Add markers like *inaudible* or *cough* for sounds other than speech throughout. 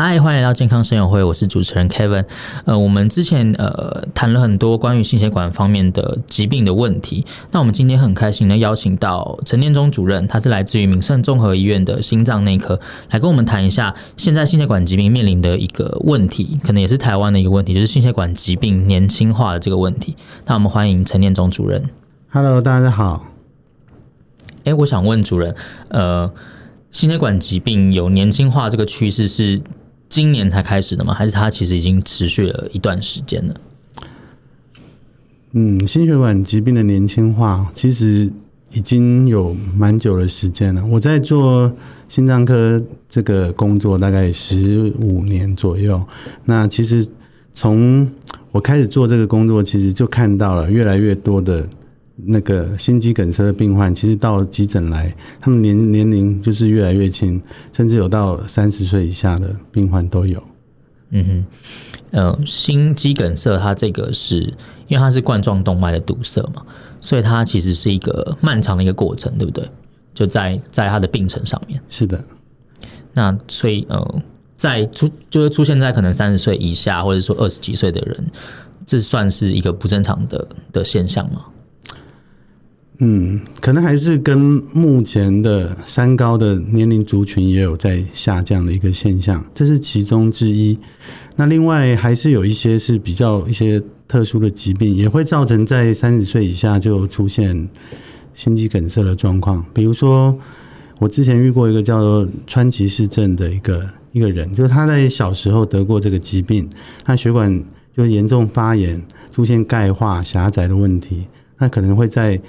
嗨，欢迎来到健康生友会，我是主持人 Kevin。呃，我们之前呃谈了很多关于心血管方面的疾病的问题。那我们今天很开心的邀请到陈念忠主任，他是来自于民盛综合医院的心脏内科，来跟我们谈一下现在心血管疾病面临的一个问题，可能也是台湾的一个问题，就是心血管疾病年轻化的这个问题。那我们欢迎陈念忠主任。Hello，大家好。哎，我想问主任，呃，心血管疾病有年轻化这个趋势是？今年才开始的吗？还是它其实已经持续了一段时间了？嗯，心血管疾病的年轻化其实已经有蛮久的时间了。我在做心脏科这个工作大概十五年左右。那其实从我开始做这个工作，其实就看到了越来越多的。那个心肌梗塞的病患，其实到急诊来，他们年年龄就是越来越轻，甚至有到三十岁以下的病患都有。嗯哼，呃，心肌梗塞它这个是因为它是冠状动脉的堵塞嘛，所以它其实是一个漫长的一个过程，对不对？就在在它的病程上面。是的。那所以呃，在出就是出现在可能三十岁以下，或者说二十几岁的人，这算是一个不正常的的现象吗？嗯，可能还是跟目前的三高的年龄族群也有在下降的一个现象，这是其中之一。那另外还是有一些是比较一些特殊的疾病，也会造成在三十岁以下就出现心肌梗塞的状况。比如说，我之前遇过一个叫做川崎氏症的一个一个人，就是他在小时候得过这个疾病，他血管就严重发炎，出现钙化狭窄的问题，那可能会在。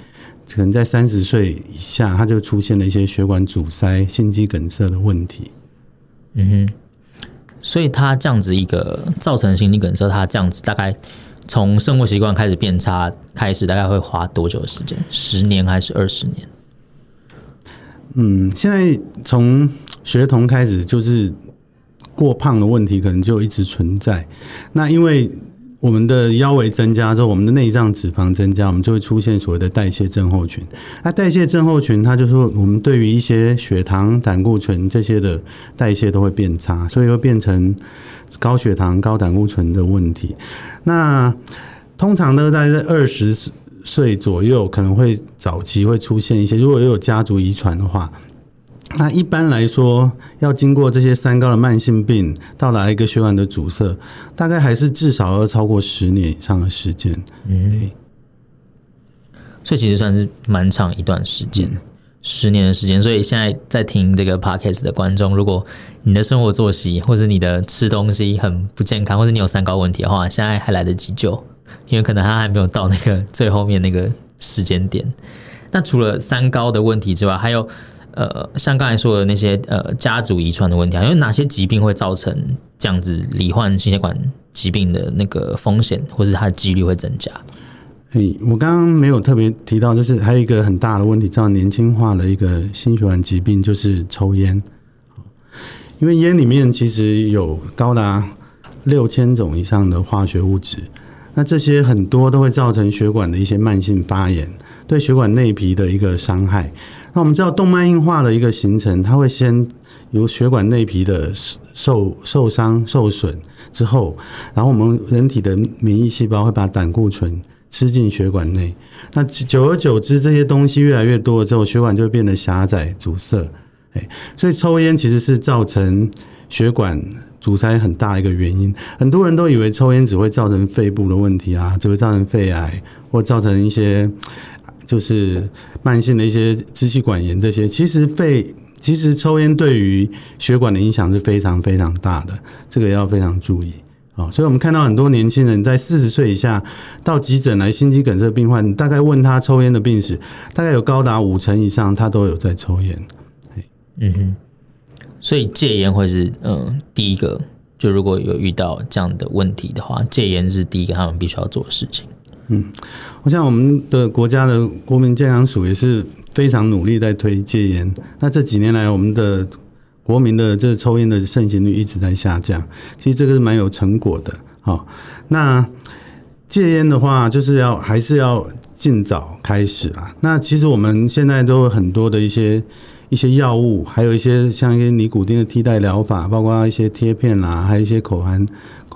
可能在三十岁以下，他就出现了一些血管阻塞、心肌梗塞的问题。嗯哼，所以他这样子一个造成心肌梗塞，他这样子大概从生活习惯开始变差开始，大概会花多久的时间？十年还是二十年？嗯，现在从学童开始，就是过胖的问题可能就一直存在。那因为我们的腰围增加之后，我们的内脏脂肪增加，我们就会出现所谓的代谢症候群。那代谢症候群，它就是我们对于一些血糖、胆固醇这些的代谢都会变差，所以会变成高血糖、高胆固醇的问题。那通常呢，在二十岁左右，可能会早期会出现一些，如果有家族遗传的话。那一般来说，要经过这些三高的慢性病，到达一个血管的阻塞，大概还是至少要超过十年以上的时间。嗯，所以其实算是蛮长一段时间，嗯、十年的时间。所以现在在听这个 podcast 的观众，如果你的生活作息或者你的吃东西很不健康，或者你有三高问题的话，现在还来得及救，因为可能他还没有到那个最后面那个时间点。那除了三高的问题之外，还有。呃，像刚才说的那些呃家族遗传的问题，因为哪些疾病会造成这样子罹患心血管疾病的那个风险，或是它的几率会增加？诶，我刚刚没有特别提到，就是还有一个很大的问题，叫年轻化的一个心血管疾病，就是抽烟。因为烟里面其实有高达六千种以上的化学物质，那这些很多都会造成血管的一些慢性发炎，对血管内皮的一个伤害。那我们知道动脉硬化的一个形成，它会先由血管内皮的受受伤受损之后，然后我们人体的免疫细胞会把胆固醇吃进血管内。那久而久之，这些东西越来越多了之后，血管就会变得狭窄阻塞。哎，所以抽烟其实是造成血管阻塞很大一个原因。很多人都以为抽烟只会造成肺部的问题啊，只会造成肺癌或造成一些。就是慢性的一些支气管炎，这些其实肺其实抽烟对于血管的影响是非常非常大的，这个要非常注意啊。所以我们看到很多年轻人在四十岁以下到急诊来心肌梗塞病患，大概问他抽烟的病史，大概有高达五成以上他都有在抽烟。嗯哼，所以戒烟会是嗯第一个，就如果有遇到这样的问题的话，戒烟是第一个他们必须要做的事情。嗯，我想我们的国家的国民健康署也是非常努力在推戒烟。那这几年来，我们的国民的这抽烟的盛行率一直在下降，其实这个是蛮有成果的。好，那戒烟的话，就是要还是要尽早开始啊。那其实我们现在都有很多的一些一些药物，还有一些像一些尼古丁的替代疗法，包括一些贴片啦，还有一些口含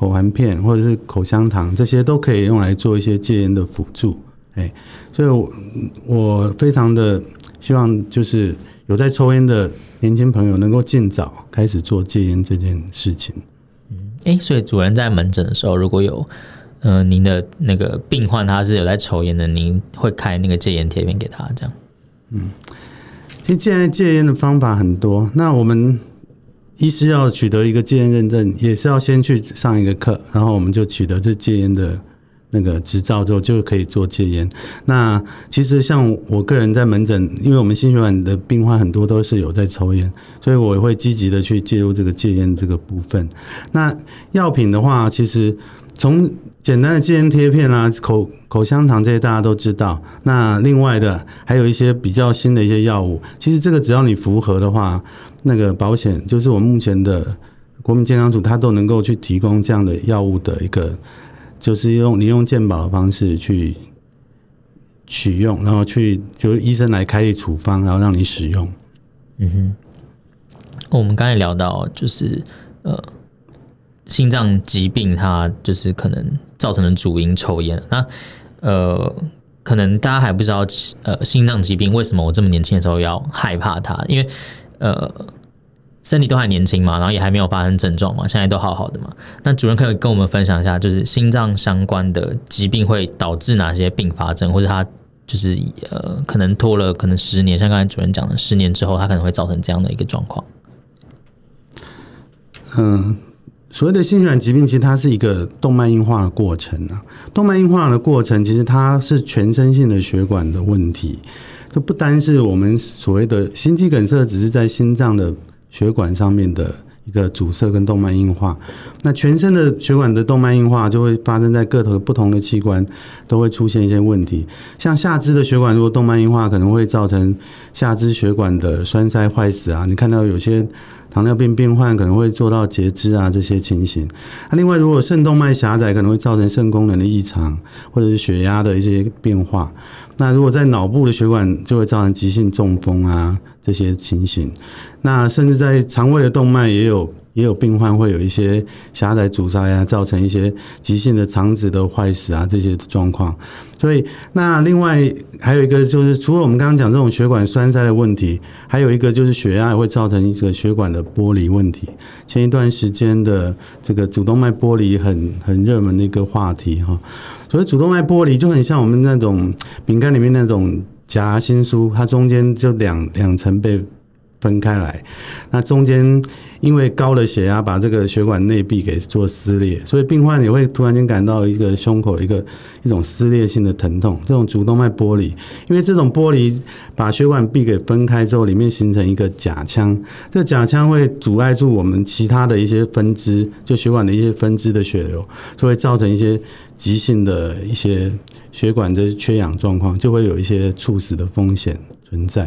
口含片或者是口香糖，这些都可以用来做一些戒烟的辅助。哎，所以我，我非常的希望，就是有在抽烟的年轻朋友能够尽早开始做戒烟这件事情。嗯，哎，所以主人在门诊的时候，如果有，呃，您的那个病患他是有在抽烟的，您会开那个戒烟贴片给他，这样？嗯，其实现在戒烟的方法很多，那我们医师要取得一个戒烟认证，也是要先去上一个课，然后我们就取得这戒烟的。那个执照之后就可以做戒烟。那其实像我个人在门诊，因为我们心血管的病患很多都是有在抽烟，所以我也会积极的去介入这个戒烟这个部分。那药品的话，其实从简单的戒烟贴片啊、口口香糖这些大家都知道。那另外的还有一些比较新的一些药物，其实这个只要你符合的话，那个保险就是我目前的国民健康署，它都能够去提供这样的药物的一个。就是用你用健保的方式去取用，然后去就是医生来开立处方，然后让你使用。嗯哼，我们刚才聊到就是呃心脏疾病，它就是可能造成的主因抽烟。那呃，可能大家还不知道呃心脏疾病为什么我这么年轻的时候要害怕它，因为呃。身体都还年轻嘛，然后也还没有发生症状嘛，现在都好好的嘛。那主任可以跟我们分享一下，就是心脏相关的疾病会导致哪些并发症，或者他就是呃，可能拖了可能十年，像刚才主任讲的，十年之后他可能会造成这样的一个状况。嗯，所谓的心血管疾病，其实它是一个动脉硬化的过程啊。动脉硬化的过程，其实它是全身性的血管的问题，就不单是我们所谓的心肌梗塞，只是在心脏的。血管上面的一个阻塞跟动脉硬化，那全身的血管的动脉硬化就会发生在个头不同的器官，都会出现一些问题。像下肢的血管如果动脉硬化，可能会造成下肢血管的栓塞坏死啊。你看到有些糖尿病病患可能会做到截肢啊这些情形。那另外，如果肾动脉狭窄，可能会造成肾功能的异常，或者是血压的一些变化。那如果在脑部的血管，就会造成急性中风啊这些情形。那甚至在肠胃的动脉也有也有病患会有一些狭窄阻塞啊，造成一些急性的肠子的坏死啊这些状况。所以那另外还有一个就是，除了我们刚刚讲这种血管栓塞的问题，还有一个就是血压也会造成一个血管的剥离问题。前一段时间的这个主动脉剥离很很热门的一个话题哈。所以主动脉剥离就很像我们那种饼干里面那种夹心酥，它中间就两两层被分开来，那中间因为高的血压把这个血管内壁给做撕裂，所以病患也会突然间感到一个胸口一个一种撕裂性的疼痛，这种主动脉剥离，因为这种剥离把血管壁给分开之后，里面形成一个假腔，这个假腔会阻碍住我们其他的一些分支，就血管的一些分支的血流，就会造成一些急性的一些血管的缺氧状况，就会有一些猝死的风险存在。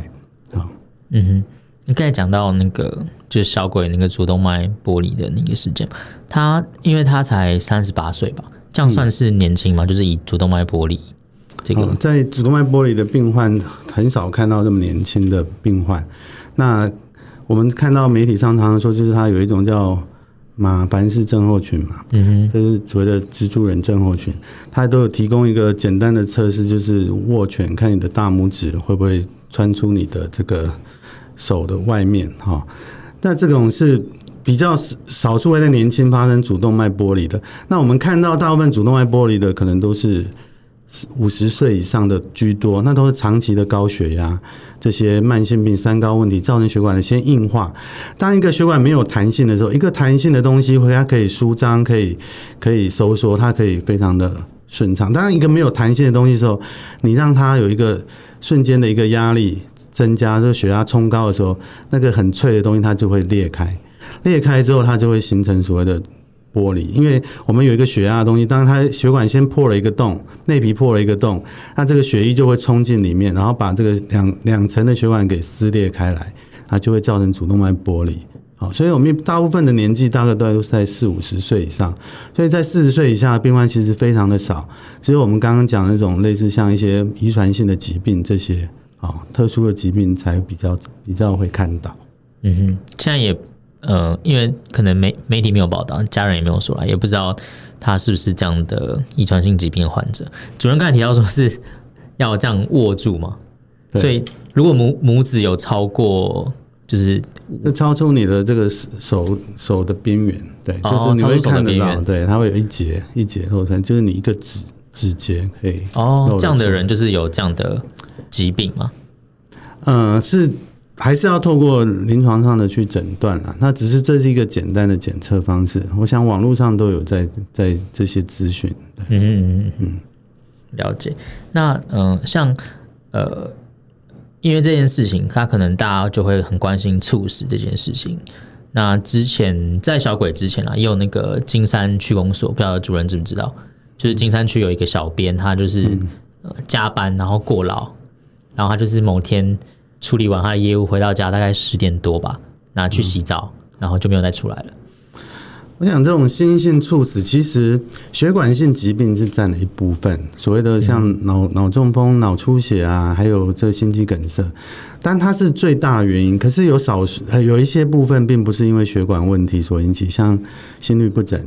啊，嗯哼。你刚才讲到那个就是小鬼那个主动脉剥离的那个事件，他因为他才三十八岁吧，这样算是年轻吗？嗯、就是以主动脉剥离这个，在主动脉剥离的病患很少看到这么年轻的病患。那我们看到媒体上常常说，就是他有一种叫马凡氏症候群嘛，嗯哼，就是所谓的蜘蛛人症候群，它都有提供一个简单的测试，就是握拳，看你的大拇指会不会穿出你的这个。手的外面哈，那这种是比较少数会在年轻发生主动脉剥离的。那我们看到大部分主动脉剥离的可能都是五十岁以上的居多，那都是长期的高血压这些慢性病三高问题造成血管的先硬化。当一个血管没有弹性的时候，一个弹性的东西它可以舒张，可以可以收缩，它可以非常的顺畅。当一个没有弹性的东西的时候，你让它有一个瞬间的一个压力。增加这个血压冲高的时候，那个很脆的东西它就会裂开，裂开之后它就会形成所谓的剥离，因为我们有一个血压的东西，当它血管先破了一个洞，内皮破了一个洞，那这个血液就会冲进里面，然后把这个两两层的血管给撕裂开来，它就会造成主动脉剥离。好，所以我们大部分的年纪大概都是在四五十岁以上，所以在四十岁以下的病患其实非常的少，只有我们刚刚讲那种类似像一些遗传性的疾病这些啊特殊的疾病才比较比较会看到。嗯哼，现在也呃，因为可能媒媒体没有报道，家人也没有说来，也不知道他是不是这样的遗传性疾病患者。主任刚才提到说是要这样握住嘛，所以如果拇拇指有超过。就是超出你的这个手手的边缘，对，就是你会看得到，哦、对，它会有一节一节露出来，就是你一个指指节可以哦。这样的人就是有这样的疾病吗？嗯，是还是要透过临床上的去诊断啊？那只是这是一个简单的检测方式，我想网络上都有在在这些资讯。嗯嗯嗯嗯，了解。那嗯、呃，像呃。因为这件事情，他可能大家就会很关心猝死这件事情。那之前在小鬼之前啊，也有那个金山区公所，不知道主任知不知道？就是金山区有一个小编，他就是加班然后过劳，然后他就是某天处理完他的业务回到家，大概十点多吧，拿去洗澡，然后就没有再出来了。我想，这种心因性猝死，其实血管性疾病是占了一部分。所谓的像脑脑中风、脑出血啊，还有这心肌梗塞，但它是最大的原因。可是有少数有一些部分，并不是因为血管问题所引起，像心律不整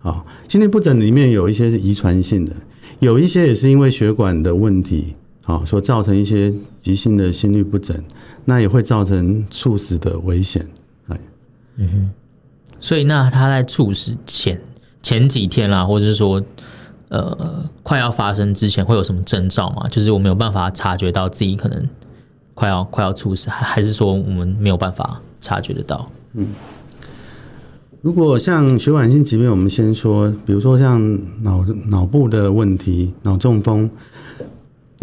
啊，心律不整里面有一些是遗传性的，有一些也是因为血管的问题啊所造成一些急性的心律不整，那也会造成猝死的危险。哎，嗯哼。所以，那他在猝死前前几天啦，或者是说，呃，快要发生之前，会有什么征兆吗？就是我没有办法察觉到自己可能快要快要猝死，还还是说我们没有办法察觉得到？嗯，如果像血管性疾病，我们先说，比如说像脑脑部的问题，脑中风，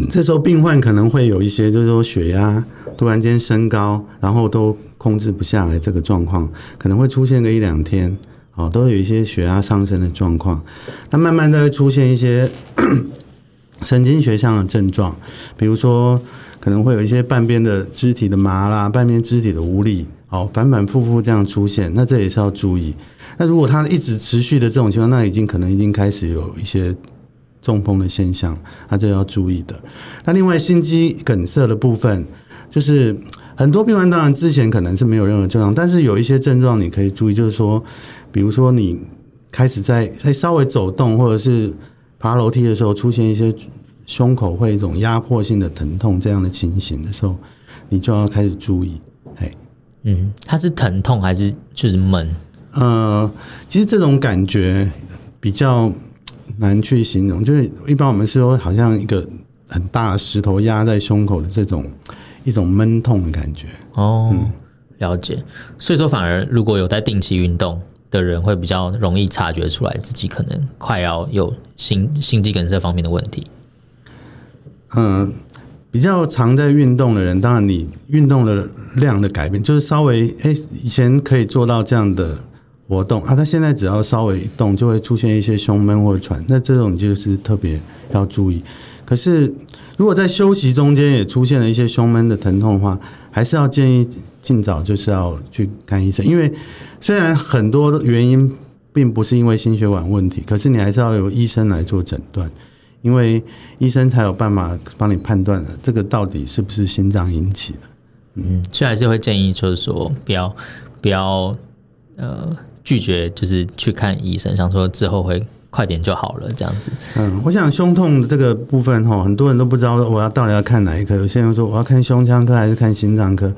这时候病患可能会有一些，就是说血压突然间升高，然后都。控制不下来这个状况，可能会出现个一两天，哦，都有一些血压上升的状况。那慢慢的会出现一些 *coughs* 神经学上的症状，比如说可能会有一些半边的肢体的麻啦，半边肢体的无力，哦，反反复复这样出现，那这也是要注意。那如果它一直持续的这种情况，那已经可能已经开始有一些中风的现象，那这要注意的。那另外心肌梗塞的部分，就是。很多病患当然之前可能是没有任何症状，但是有一些症状你可以注意，就是说，比如说你开始在在稍微走动或者是爬楼梯的时候，出现一些胸口会一种压迫性的疼痛这样的情形的时候，你就要开始注意。嘿，嗯，它是疼痛还是就是闷？呃，其实这种感觉比较难去形容，就是一般我们是说好像一个很大的石头压在胸口的这种。一种闷痛的感觉哦，嗯、了解。所以说，反而如果有在定期运动的人，会比较容易察觉出来自己可能快要有心心肌梗塞方面的问题。嗯，比较常在运动的人，当然你运动的量的改变，就是稍微哎、欸，以前可以做到这样的活动啊，他现在只要稍微一动，就会出现一些胸闷或喘，那这种就是特别要注意。可是，如果在休息中间也出现了一些胸闷的疼痛的话，还是要建议尽早就是要去看医生。因为虽然很多原因并不是因为心血管问题，可是你还是要由医生来做诊断，因为医生才有办法帮你判断这个到底是不是心脏引起的。嗯，所以还是会建议就是说不要不要呃拒绝，就是去看医生，想说之后会。快点就好了，这样子。嗯，我想胸痛的这个部分哈，很多人都不知道我要到底要看哪一科。有些人说我要看胸腔科还是看心脏科。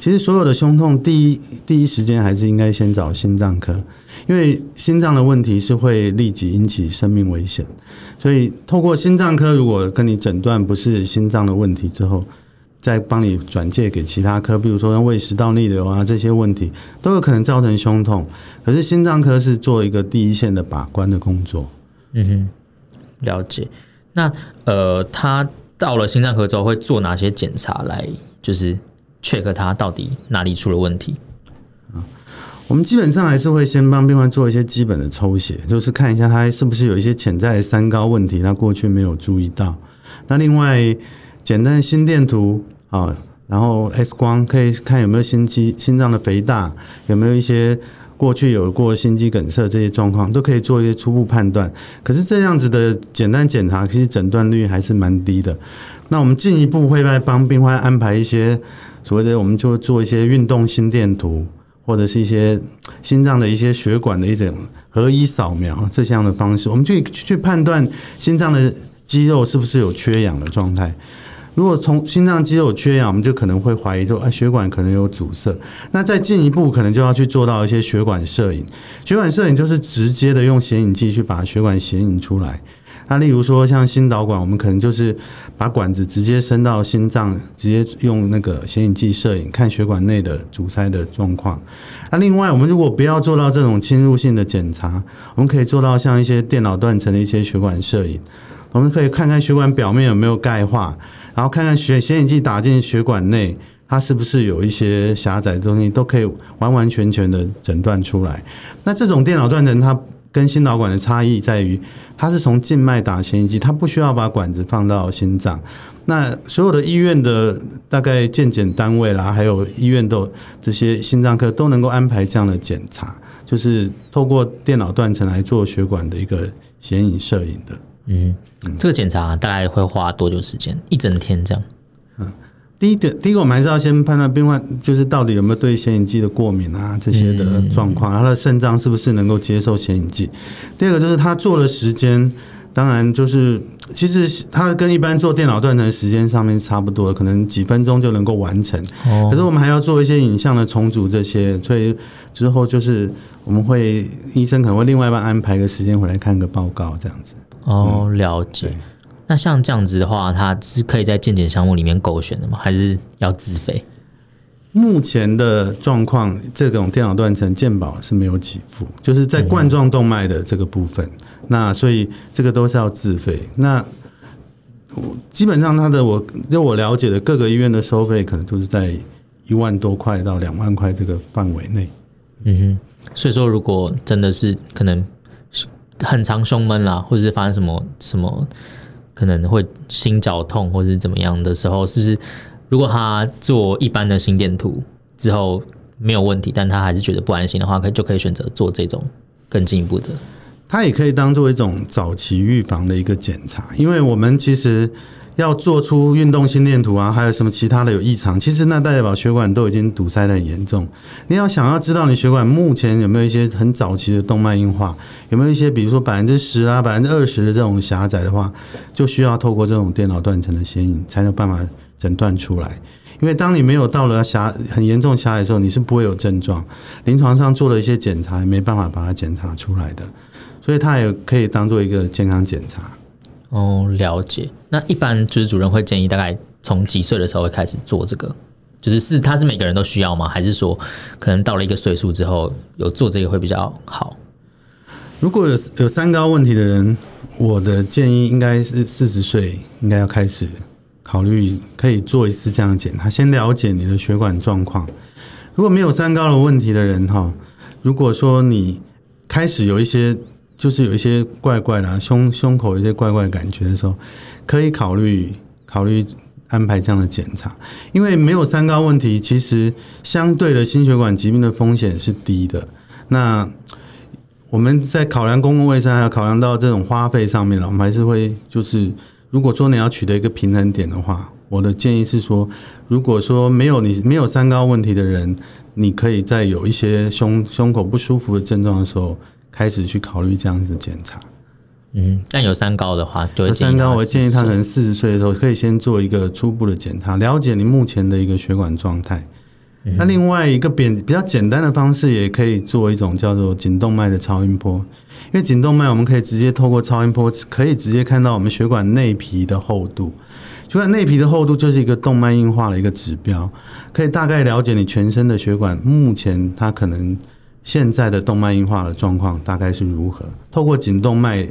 其实所有的胸痛，第一第一时间还是应该先找心脏科，因为心脏的问题是会立即引起生命危险。所以透过心脏科，如果跟你诊断不是心脏的问题之后，再帮你转介给其他科，比如说像胃食道逆流啊这些问题，都有可能造成胸痛。可是心脏科是做一个第一线的把关的工作。嗯哼，了解。那呃，他到了心脏科之后会做哪些检查来，就是 check 他到底哪里出了问题？我们基本上还是会先帮病患做一些基本的抽血，就是看一下他是不是有一些潜在的三高问题，他过去没有注意到。那另外，简单的心电图啊，然后 X 光可以看有没有心肌、心脏的肥大，有没有一些过去有过心肌梗塞这些状况，都可以做一些初步判断。可是这样子的简单检查，其实诊断率还是蛮低的。那我们进一步会来帮病患安排一些所谓的，我们就做一些运动心电图。或者是一些心脏的一些血管的一种合一扫描这项的方式，我们去去判断心脏的肌肉是不是有缺氧的状态。如果从心脏肌肉缺氧，我们就可能会怀疑说，啊，血管可能有阻塞。那再进一步，可能就要去做到一些血管摄影。血管摄影就是直接的用显影剂去把血管显影出来。那例如说像心导管，我们可能就是把管子直接伸到心脏，直接用那个显影剂摄影，看血管内的阻塞的状况。那另外，我们如果不要做到这种侵入性的检查，我们可以做到像一些电脑断层的一些血管摄影，我们可以看看血管表面有没有钙化，然后看看血显影剂打进血管内，它是不是有一些狭窄的东西，都可以完完全全的诊断出来。那这种电脑断层，它跟心导管的差异在于。它是从静脉打显影剂，它不需要把管子放到心脏。那所有的医院的大概健检单位啦，还有医院的这些心脏科都能够安排这样的检查，就是透过电脑断层来做血管的一个显影摄影的。嗯，这个检查大概会花多久时间？一整天这样？嗯。第一点，第一个我们还是要先判断病患就是到底有没有对显影剂的过敏啊这些的状况，他的肾脏是不是能够接受显影剂。第二个就是他做的时间，当然就是其实他跟一般做电脑断层时间上面差不多，可能几分钟就能够完成。可是我们还要做一些影像的重组这些，所以之后就是我们会医生可能会另外一半安排个时间回来看个报告这样子。哦，了解。那像这样子的话，它是可以在健检项目里面勾选的吗？还是要自费？目前的状况，这种电脑断层健保是没有给付，就是在冠状动脉的这个部分。嗯、那所以这个都是要自费。那基本上，它的我就我了解的各个医院的收费，可能都是在一万多块到两万块这个范围内。嗯哼。所以说，如果真的是可能很常胸闷啦，或者是发生什么什么。可能会心绞痛或者是怎么样的时候，是不是如果他做一般的心电图之后没有问题，但他还是觉得不安心的话，可就可以选择做这种更进一步的。它也可以当做一种早期预防的一个检查，因为我们其实。要做出运动心电图啊，还有什么其他的有异常？其实那代表血管都已经堵塞得很严重。你要想要知道你血管目前有没有一些很早期的动脉硬化，有没有一些比如说百分之十啊、百分之二十的这种狭窄的话，就需要透过这种电脑断层的显影才有办法诊断出来。因为当你没有到了狭很严重狭窄的时候，你是不会有症状，临床上做了一些检查没办法把它检查出来的，所以它也可以当做一个健康检查。哦，了解。那一般就是主任会建议，大概从几岁的时候会开始做这个？就是是他是每个人都需要吗？还是说可能到了一个岁数之后有做这个会比较好？如果有有三高问题的人，我的建议应该是四十岁应该要开始考虑可以做一次这样的检查，先了解你的血管状况。如果没有三高的问题的人哈，如果说你开始有一些。就是有一些怪怪的、啊、胸胸口有一些怪怪的感觉的时候，可以考虑考虑安排这样的检查，因为没有三高问题，其实相对的心血管疾病的风险是低的。那我们在考量公共卫生，还要考量到这种花费上面了，我们还是会就是，如果说你要取得一个平衡点的话，我的建议是说，如果说没有你没有三高问题的人，你可以在有一些胸胸口不舒服的症状的时候。开始去考虑这样子检查，嗯，但有三高的话，就会三高，我建议他可能四十岁的时候可以先做一个初步的检查，了解你目前的一个血管状态。嗯、那另外一个比比较简单的方式，也可以做一种叫做颈动脉的超音波，因为颈动脉我们可以直接透过超音波，可以直接看到我们血管内皮的厚度。血管内皮的厚度就是一个动脉硬化的一个指标，可以大概了解你全身的血管目前它可能。现在的动脉硬化的状况大概是如何？透过颈动脉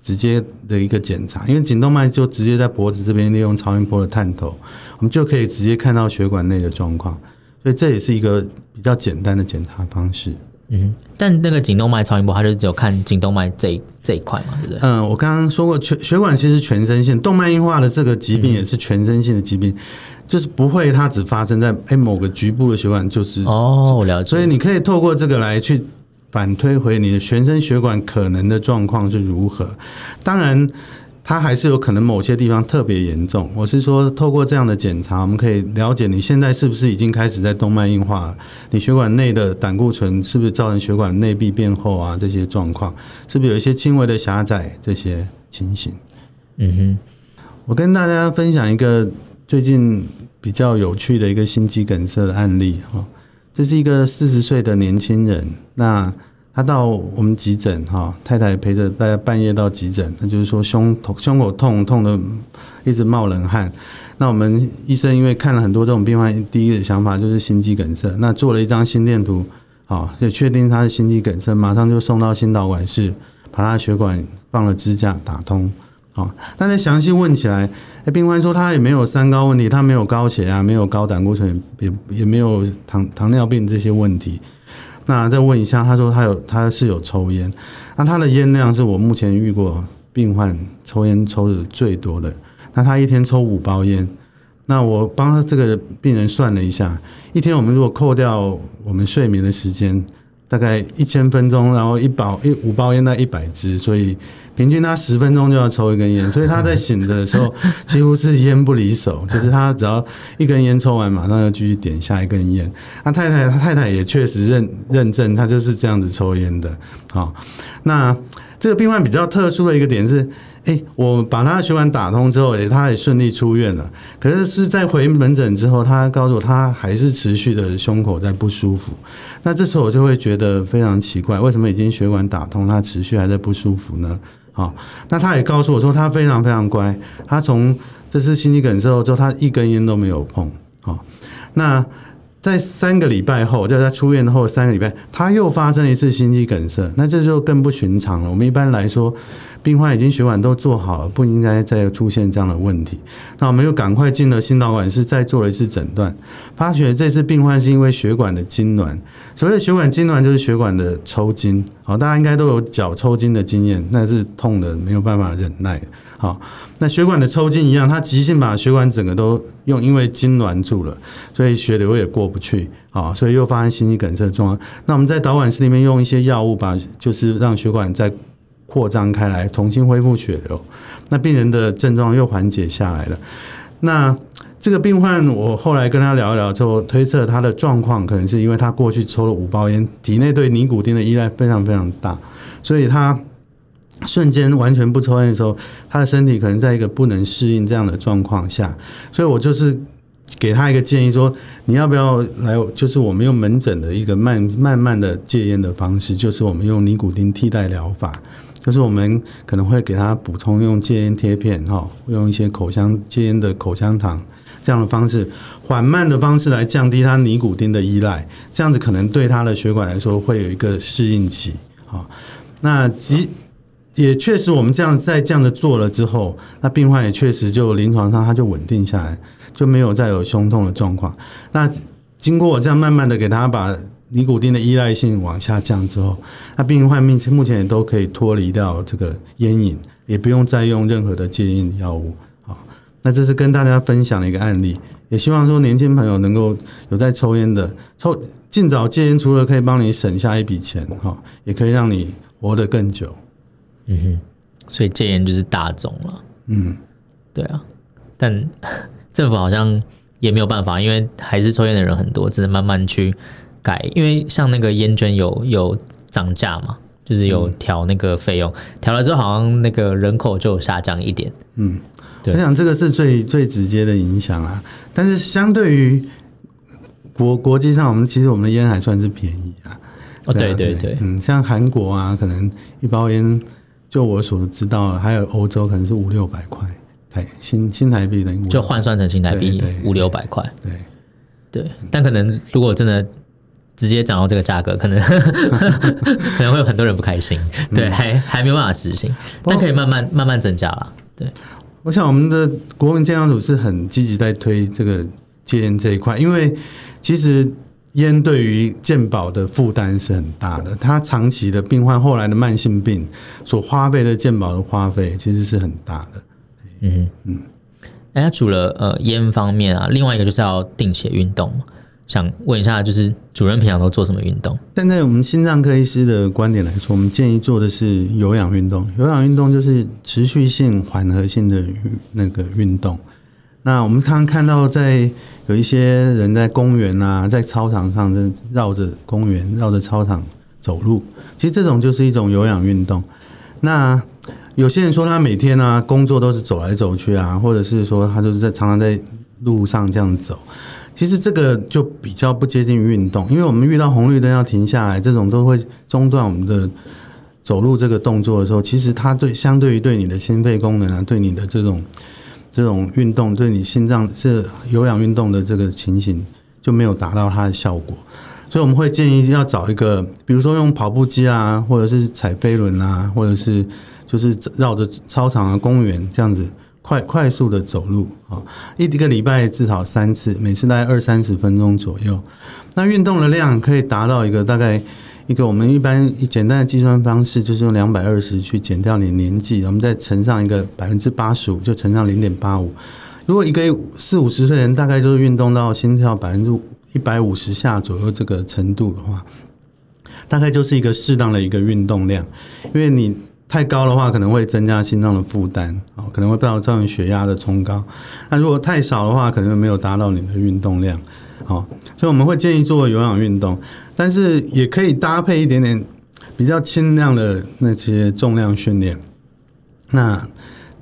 直接的一个检查，因为颈动脉就直接在脖子这边，利用超音波的探头，我们就可以直接看到血管内的状况，所以这也是一个比较简单的检查方式。嗯，但那个颈动脉超音波，它就只有看颈动脉这一这一块嘛，对不对？嗯，我刚刚说过，血血管其实全身性，动脉硬化的这个疾病也是全身性的疾病，嗯、就是不会它只发生在哎某个局部的血管，就是哦，我了解。所以你可以透过这个来去反推回你的全身血管可能的状况是如何，当然。它还是有可能某些地方特别严重。我是说，透过这样的检查，我们可以了解你现在是不是已经开始在动脉硬化，你血管内的胆固醇是不是造成血管内壁变厚啊？这些状况是不是有一些轻微的狭窄这些情形？嗯哼，我跟大家分享一个最近比较有趣的一个心肌梗塞的案例哈，这是一个四十岁的年轻人，那。他到我们急诊哈，太太陪着大家半夜到急诊，那就是说胸痛胸口痛痛的一直冒冷汗。那我们医生因为看了很多这种病患，第一个想法就是心肌梗塞。那做了一张心电图，好，就确定他是心肌梗塞，马上就送到心导管室，把他的血管放了支架打通。好，但是详细问起来，哎，病患说他也没有三高问题，他没有高血压，没有高胆固醇，也也没有糖糖尿病这些问题。那再问一下，他说他有他是有抽烟，那他的烟量是我目前遇过病患抽烟抽的最多的。那他一天抽五包烟，那我帮他这个病人算了一下，一天我们如果扣掉我们睡眠的时间，大概一千分钟，然后一包一五包烟在一百支，所以。平均他十分钟就要抽一根烟，所以他在醒的时候 *laughs* 几乎是烟不离手，就是他只要一根烟抽完，马上要继续点下一根烟。他太太，他太太也确实认认证，他就是这样子抽烟的。好，那这个病患比较特殊的一个点是。哎，我把他的血管打通之后，哎，他也顺利出院了。可是是在回门诊之后，他告诉我他还是持续的胸口在不舒服。那这时候我就会觉得非常奇怪，为什么已经血管打通，他持续还在不舒服呢？好，那他也告诉我说，他非常非常乖，他从这次心肌梗塞之后，他一根烟都没有碰。好，那在三个礼拜后，就在他出院后三个礼拜，他又发生一次心肌梗塞，那这就更不寻常了。我们一般来说。病患已经血管都做好了，不应该再出现这样的问题。那我们又赶快进了心导管室，再做了一次诊断，发觉这次病患是因为血管的痉挛。所谓的血管痉挛，就是血管的抽筋。好，大家应该都有脚抽筋的经验，那是痛的没有办法忍耐。好，那血管的抽筋一样，它急性把血管整个都用，因为痉挛住了，所以血流也过不去。好，所以又发生心肌梗塞的状况。那我们在导管室里面用一些药物，把就是让血管在。扩张开来，重新恢复血流，那病人的症状又缓解下来了。那这个病患，我后来跟他聊一聊之后，推测他的状况可能是因为他过去抽了五包烟，体内对尼古丁的依赖非常非常大，所以他瞬间完全不抽烟的时候，他的身体可能在一个不能适应这样的状况下，所以我就是给他一个建议说，你要不要来？就是我们用门诊的一个慢慢慢的戒烟的方式，就是我们用尼古丁替代疗法。就是我们可能会给他补充用戒烟贴片哈，用一些口香戒烟的口香糖这样的方式，缓慢的方式来降低他尼古丁的依赖，这样子可能对他的血管来说会有一个适应期。好，那即也确实我们这样在这样的做了之后，那病患也确实就临床上他就稳定下来，就没有再有胸痛的状况。那经过我这样慢慢的给他把。尼古丁的依赖性往下降之后，那病患目前目前也都可以脱离掉这个烟瘾，也不用再用任何的戒烟药物。好，那这是跟大家分享的一个案例，也希望说年轻朋友能够有在抽烟的，抽尽早戒烟，除了可以帮你省下一笔钱，哈，也可以让你活得更久。嗯哼，所以戒烟就是大众了。嗯，对啊，但 *laughs* 政府好像也没有办法，因为还是抽烟的人很多，只能慢慢去。改，因为像那个烟卷有有涨价嘛，就是有调那个费用，调、嗯、了之后好像那个人口就下降一点。嗯，对，我想这个是最最直接的影响啊。但是相对于国国际上，我们其实我们的烟还算是便宜啊。哦，对对对，对，嗯，像韩国啊，可能一包烟，就我所知道，还有欧洲可能是五六百块台新新台币的，就换算成新台币五六百块。对对，但可能如果真的。直接涨到这个价格，可能 *laughs* 可能会有很多人不开心，对，还还没有办法实行，但可以慢慢慢慢增加了。对，我想我们的国民健康署是很积极在推这个戒烟这一块，因为其实烟对于健保的负担是很大的，它长期的病患后来的慢性病所花费的健保的花费其实是很大的。嗯嗯，哎，除了呃烟方面啊，另外一个就是要定期运动。想问一下，就是主任平常都做什么运动？站在我们心脏科医师的观点来说，我们建议做的是有氧运动。有氧运动就是持续性、缓和性的那个运动。那我们刚刚看到，在有一些人在公园啊，在操场上绕着公园、绕着操场走路，其实这种就是一种有氧运动。那有些人说他每天啊工作都是走来走去啊，或者是说他就是在常常在路上这样走。其实这个就比较不接近运动，因为我们遇到红绿灯要停下来，这种都会中断我们的走路这个动作的时候，其实它对相对于对你的心肺功能啊，对你的这种这种运动，对你心脏是有氧运动的这个情形就没有达到它的效果，所以我们会建议要找一个，比如说用跑步机啊，或者是踩飞轮啊，或者是就是绕着操场啊、公园这样子。快快速的走路啊，一一个礼拜至少三次，每次大概二三十分钟左右。那运动的量可以达到一个大概一个我们一般简单的计算方式，就是用两百二十去减掉你年纪，我们再乘上一个百分之八十五，就乘上零点八五。如果一个四五十岁人大概就是运动到心跳百分之一百五十下左右这个程度的话，大概就是一个适当的一个运动量，因为你。太高的话，可能会增加心脏的负担，哦，可能会造成血压的冲高。那如果太少的话，可能没有达到你的运动量，哦，所以我们会建议做有氧运动，但是也可以搭配一点点比较轻量的那些重量训练。那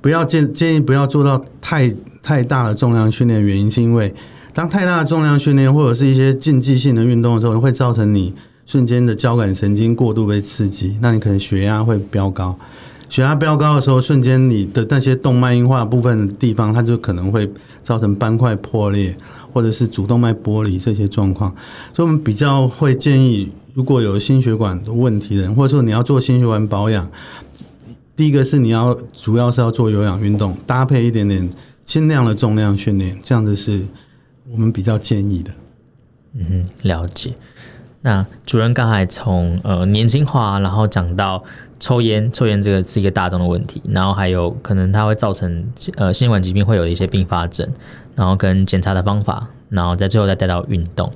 不要建建议不要做到太太大的重量训练，原因是因为当太大的重量训练或者是一些竞技性的运动的时候，会造成你。瞬间的交感神经过度被刺激，那你可能血压会飙高。血压飙高的时候，瞬间你的那些动脉硬化部分的地方，它就可能会造成斑块破裂，或者是主动脉剥离这些状况。所以，我们比较会建议，如果有心血管的问题的人，或者说你要做心血管保养，第一个是你要主要是要做有氧运动，搭配一点点轻量的重量训练，这样子是我们比较建议的。嗯哼，了解。那主任刚才从呃年轻化，然后讲到抽烟，抽烟这个是一个大众的问题，然后还有可能它会造成呃心血管疾病会有一些并发症，然后跟检查的方法，然后在最后再带到运动。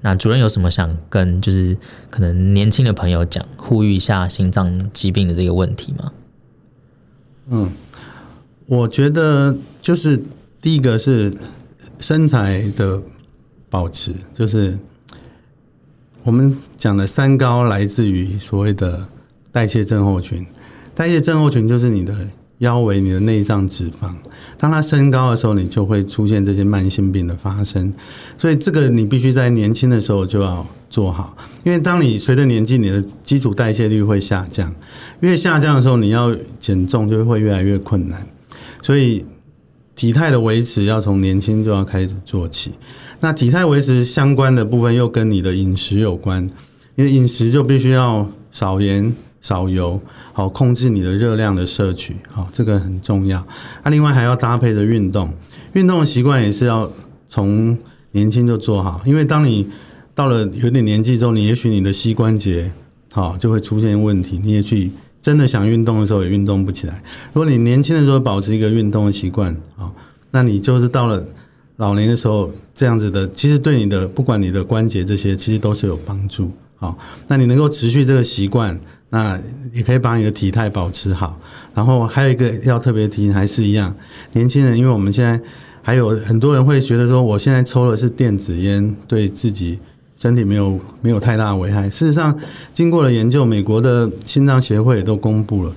那主任有什么想跟就是可能年轻的朋友讲，呼吁一下心脏疾病的这个问题吗？嗯，我觉得就是第一个是身材的保持，就是。我们讲的三高来自于所谓的代谢症候群，代谢症候群就是你的腰围、你的内脏脂肪，当它升高的时候，你就会出现这些慢性病的发生。所以这个你必须在年轻的时候就要做好，因为当你随着年纪，你的基础代谢率会下降，越下降的时候，你要减重就会越来越困难。所以体态的维持要从年轻就要开始做起。那体态维持相关的部分又跟你的饮食有关，你的饮食就必须要少盐少油，好控制你的热量的摄取，好这个很重要。那另外还要搭配着运动，运动的习惯也是要从年轻就做好，因为当你到了有点年纪之后，你也许你的膝关节好就会出现问题，你也去真的想运动的时候也运动不起来。如果你年轻的时候保持一个运动的习惯，好，那你就是到了。老年的时候，这样子的，其实对你的不管你的关节这些，其实都是有帮助。好，那你能够持续这个习惯，那也可以把你的体态保持好。然后还有一个要特别提醒，还是一样，年轻人，因为我们现在还有很多人会觉得说，我现在抽的是电子烟，对自己身体没有没有太大的危害。事实上，经过了研究，美国的心脏协会也都公布了，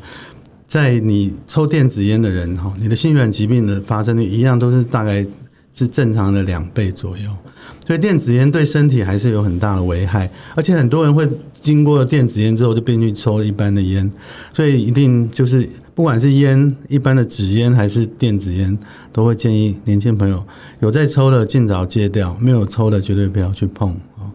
在你抽电子烟的人，哈，你的心血管疾病的发生率一样都是大概。是正常的两倍左右，所以电子烟对身体还是有很大的危害，而且很多人会经过电子烟之后就变去抽一般的烟，所以一定就是不管是烟一般的纸烟还是电子烟，都会建议年轻朋友有在抽的尽早戒掉，没有抽的绝对不要去碰啊。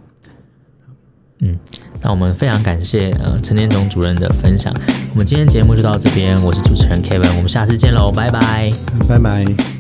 嗯，那我们非常感谢呃陈年总主任的分享，我们今天节目就到这边，我是主持人 Kevin，我们下次见喽，拜拜，拜拜。